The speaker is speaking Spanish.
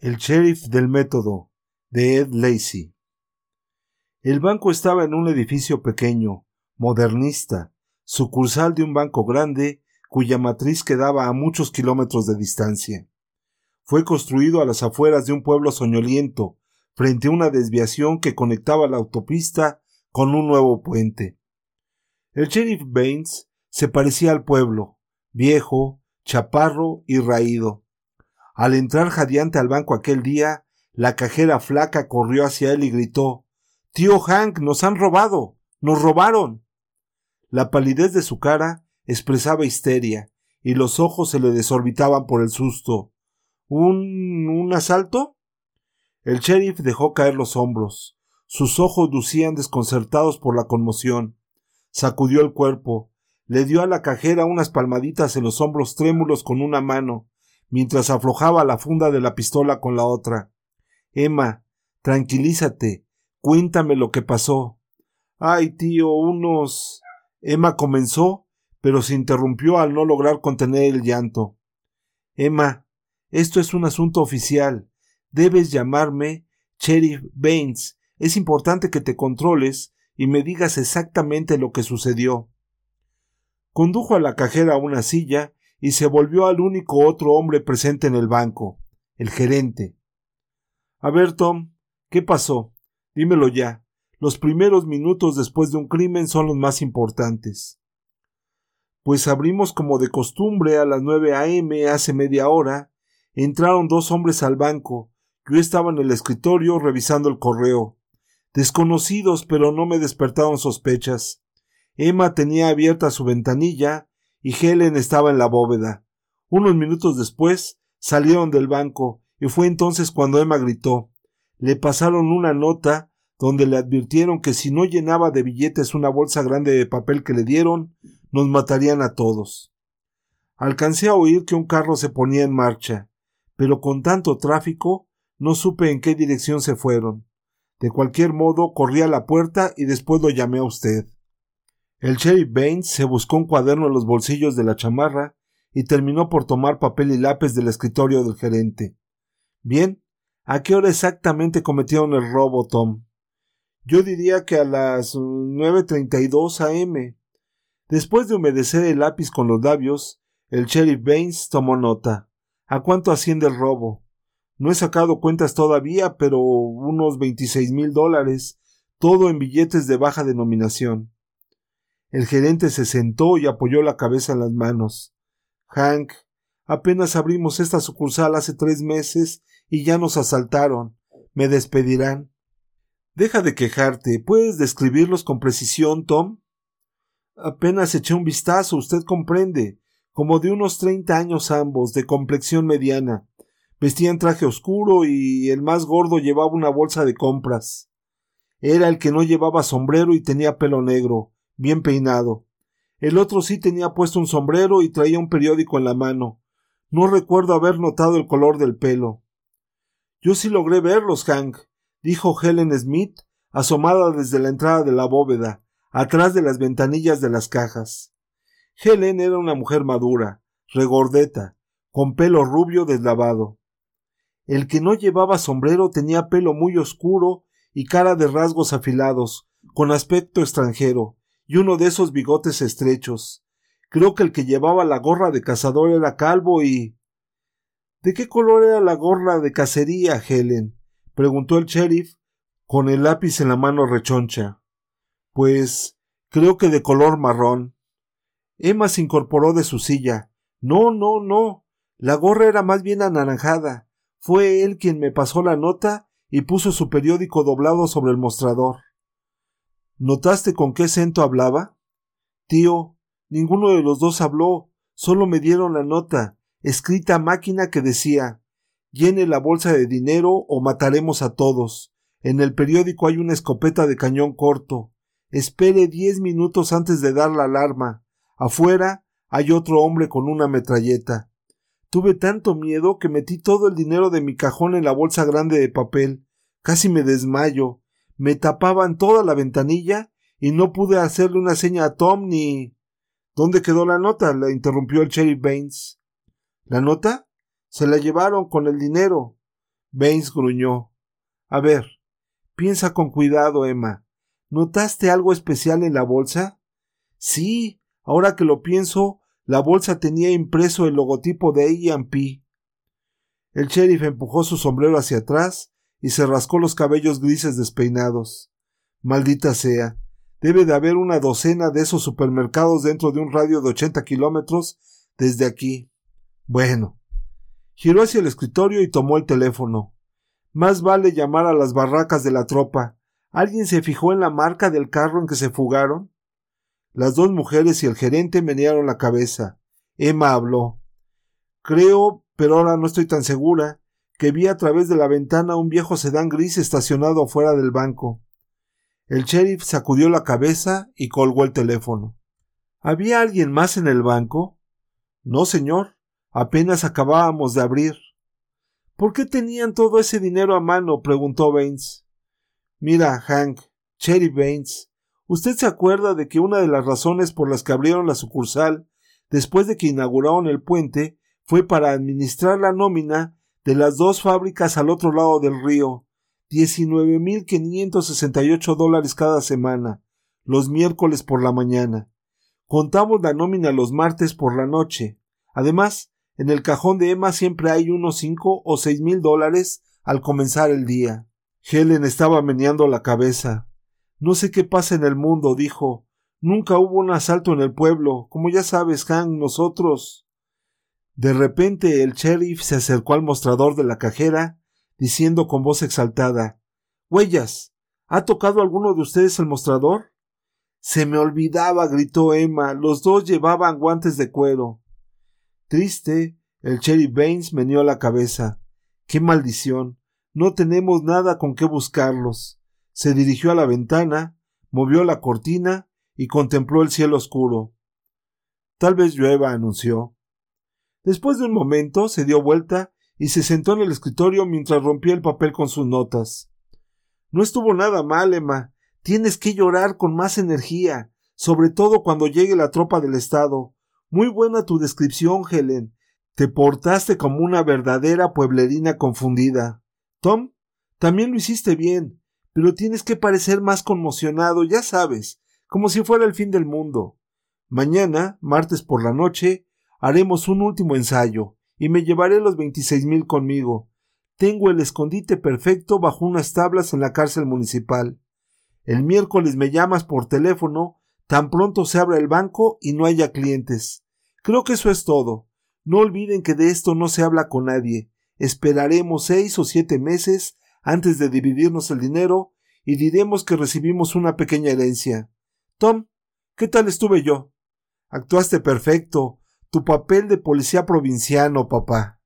El sheriff del método de Ed Lacey. El banco estaba en un edificio pequeño, modernista, sucursal de un banco grande cuya matriz quedaba a muchos kilómetros de distancia. Fue construido a las afueras de un pueblo soñoliento, frente a una desviación que conectaba la autopista con un nuevo puente. El sheriff Baines se parecía al pueblo, viejo, chaparro y raído. Al entrar jadeante al banco aquel día, la cajera flaca corrió hacia él y gritó Tío Hank, nos han robado. nos robaron. La palidez de su cara expresaba histeria, y los ojos se le desorbitaban por el susto. ¿Un. un asalto? El sheriff dejó caer los hombros. Sus ojos lucían desconcertados por la conmoción. Sacudió el cuerpo, le dio a la cajera unas palmaditas en los hombros trémulos con una mano, mientras aflojaba la funda de la pistola con la otra. Emma, tranquilízate, cuéntame lo que pasó. Ay, tío, unos. Emma comenzó, pero se interrumpió al no lograr contener el llanto. Emma, esto es un asunto oficial. Debes llamarme Sheriff Baines. Es importante que te controles y me digas exactamente lo que sucedió. Condujo a la cajera una silla y se volvió al único otro hombre presente en el banco, el gerente. A ver, Tom, ¿qué pasó? Dímelo ya. Los primeros minutos después de un crimen son los más importantes. Pues abrimos como de costumbre a las nueve a.m. hace media hora. Entraron dos hombres al banco. Yo estaba en el escritorio revisando el correo. Desconocidos, pero no me despertaron sospechas. Emma tenía abierta su ventanilla y Helen estaba en la bóveda. Unos minutos después salieron del banco y fue entonces cuando Emma gritó. Le pasaron una nota donde le advirtieron que si no llenaba de billetes una bolsa grande de papel que le dieron, nos matarían a todos. Alcancé a oír que un carro se ponía en marcha, pero con tanto tráfico no supe en qué dirección se fueron. De cualquier modo corrí a la puerta y después lo llamé a usted. El sheriff Baines se buscó un cuaderno en los bolsillos de la chamarra y terminó por tomar papel y lápiz del escritorio del gerente. Bien, ¿a qué hora exactamente cometieron el robo, Tom? Yo diría que a las nueve treinta y dos a.m. Después de humedecer el lápiz con los labios, el sheriff Baines tomó nota. ¿A cuánto asciende el robo? No he sacado cuentas todavía, pero unos veintiséis mil dólares, todo en billetes de baja denominación. El gerente se sentó y apoyó la cabeza en las manos. Hank, apenas abrimos esta sucursal hace tres meses y ya nos asaltaron. Me despedirán. Deja de quejarte. ¿Puedes describirlos con precisión, Tom? Apenas eché un vistazo, usted comprende. Como de unos treinta años ambos, de complexión mediana. Vestían traje oscuro y el más gordo llevaba una bolsa de compras. Era el que no llevaba sombrero y tenía pelo negro, bien peinado. El otro sí tenía puesto un sombrero y traía un periódico en la mano. No recuerdo haber notado el color del pelo. Yo sí logré verlos, Hank, dijo Helen Smith, asomada desde la entrada de la bóveda, atrás de las ventanillas de las cajas. Helen era una mujer madura, regordeta, con pelo rubio deslavado. El que no llevaba sombrero tenía pelo muy oscuro y cara de rasgos afilados, con aspecto extranjero, y uno de esos bigotes estrechos. Creo que el que llevaba la gorra de cazador era calvo y. ¿De qué color era la gorra de cacería, Helen? preguntó el sheriff, con el lápiz en la mano rechoncha. Pues creo que de color marrón. Emma se incorporó de su silla. No, no, no. La gorra era más bien anaranjada. Fue él quien me pasó la nota y puso su periódico doblado sobre el mostrador. ¿Notaste con qué acento hablaba? Tío, ninguno de los dos habló, solo me dieron la nota, escrita a máquina que decía llene la bolsa de dinero o mataremos a todos. En el periódico hay una escopeta de cañón corto. Espere diez minutos antes de dar la alarma. Afuera hay otro hombre con una metralleta. Tuve tanto miedo que metí todo el dinero de mi cajón en la bolsa grande de papel. Casi me desmayo me tapaban toda la ventanilla y no pude hacerle una seña a Tom ni. ¿Dónde quedó la nota? la interrumpió el sheriff Baines. ¿La nota? Se la llevaron con el dinero. Baines gruñó. A ver, piensa con cuidado, Emma. ¿Notaste algo especial en la bolsa? Sí, ahora que lo pienso, la bolsa tenía impreso el logotipo de A&P. El sheriff empujó su sombrero hacia atrás y se rascó los cabellos grises despeinados. Maldita sea. Debe de haber una docena de esos supermercados dentro de un radio de ochenta kilómetros desde aquí. Bueno. Giró hacia el escritorio y tomó el teléfono. Más vale llamar a las barracas de la tropa. ¿Alguien se fijó en la marca del carro en que se fugaron? Las dos mujeres y el gerente menearon la cabeza. Emma habló. Creo pero ahora no estoy tan segura, que vi a través de la ventana un viejo sedán gris estacionado fuera del banco. El sheriff sacudió la cabeza y colgó el teléfono. ¿Había alguien más en el banco? No, señor. Apenas acabábamos de abrir. ¿Por qué tenían todo ese dinero a mano? preguntó Baines. Mira, Hank, Sheriff Baines, ¿usted se acuerda de que una de las razones por las que abrieron la sucursal después de que inauguraron el puente fue para administrar la nómina de las dos fábricas al otro lado del río, diecinueve mil quinientos sesenta y ocho dólares cada semana, los miércoles por la mañana. Contamos la nómina los martes por la noche. Además, en el cajón de Emma siempre hay unos cinco o seis mil dólares al comenzar el día. Helen estaba meneando la cabeza. No sé qué pasa en el mundo, dijo. Nunca hubo un asalto en el pueblo. Como ya sabes, Hank, nosotros. De repente el sheriff se acercó al mostrador de la cajera, diciendo con voz exaltada Huellas. ¿Ha tocado alguno de ustedes el mostrador? Se me olvidaba, gritó Emma. Los dos llevaban guantes de cuero. Triste, el sheriff Baines meneó la cabeza. ¡Qué maldición! No tenemos nada con qué buscarlos. Se dirigió a la ventana, movió la cortina y contempló el cielo oscuro. Tal vez llueva, anunció. Después de un momento se dio vuelta y se sentó en el escritorio mientras rompía el papel con sus notas. No estuvo nada mal, Emma. Tienes que llorar con más energía, sobre todo cuando llegue la tropa del Estado. Muy buena tu descripción, Helen. Te portaste como una verdadera pueblerina confundida. Tom, también lo hiciste bien, pero tienes que parecer más conmocionado, ya sabes, como si fuera el fin del mundo. Mañana, martes por la noche, Haremos un último ensayo, y me llevaré los veintiséis mil conmigo. Tengo el escondite perfecto bajo unas tablas en la cárcel municipal. El miércoles me llamas por teléfono, tan pronto se abra el banco y no haya clientes. Creo que eso es todo. No olviden que de esto no se habla con nadie. Esperaremos seis o siete meses antes de dividirnos el dinero y diremos que recibimos una pequeña herencia. Tom, ¿qué tal estuve yo? Actuaste perfecto. Tu papel de policía provinciano, papá.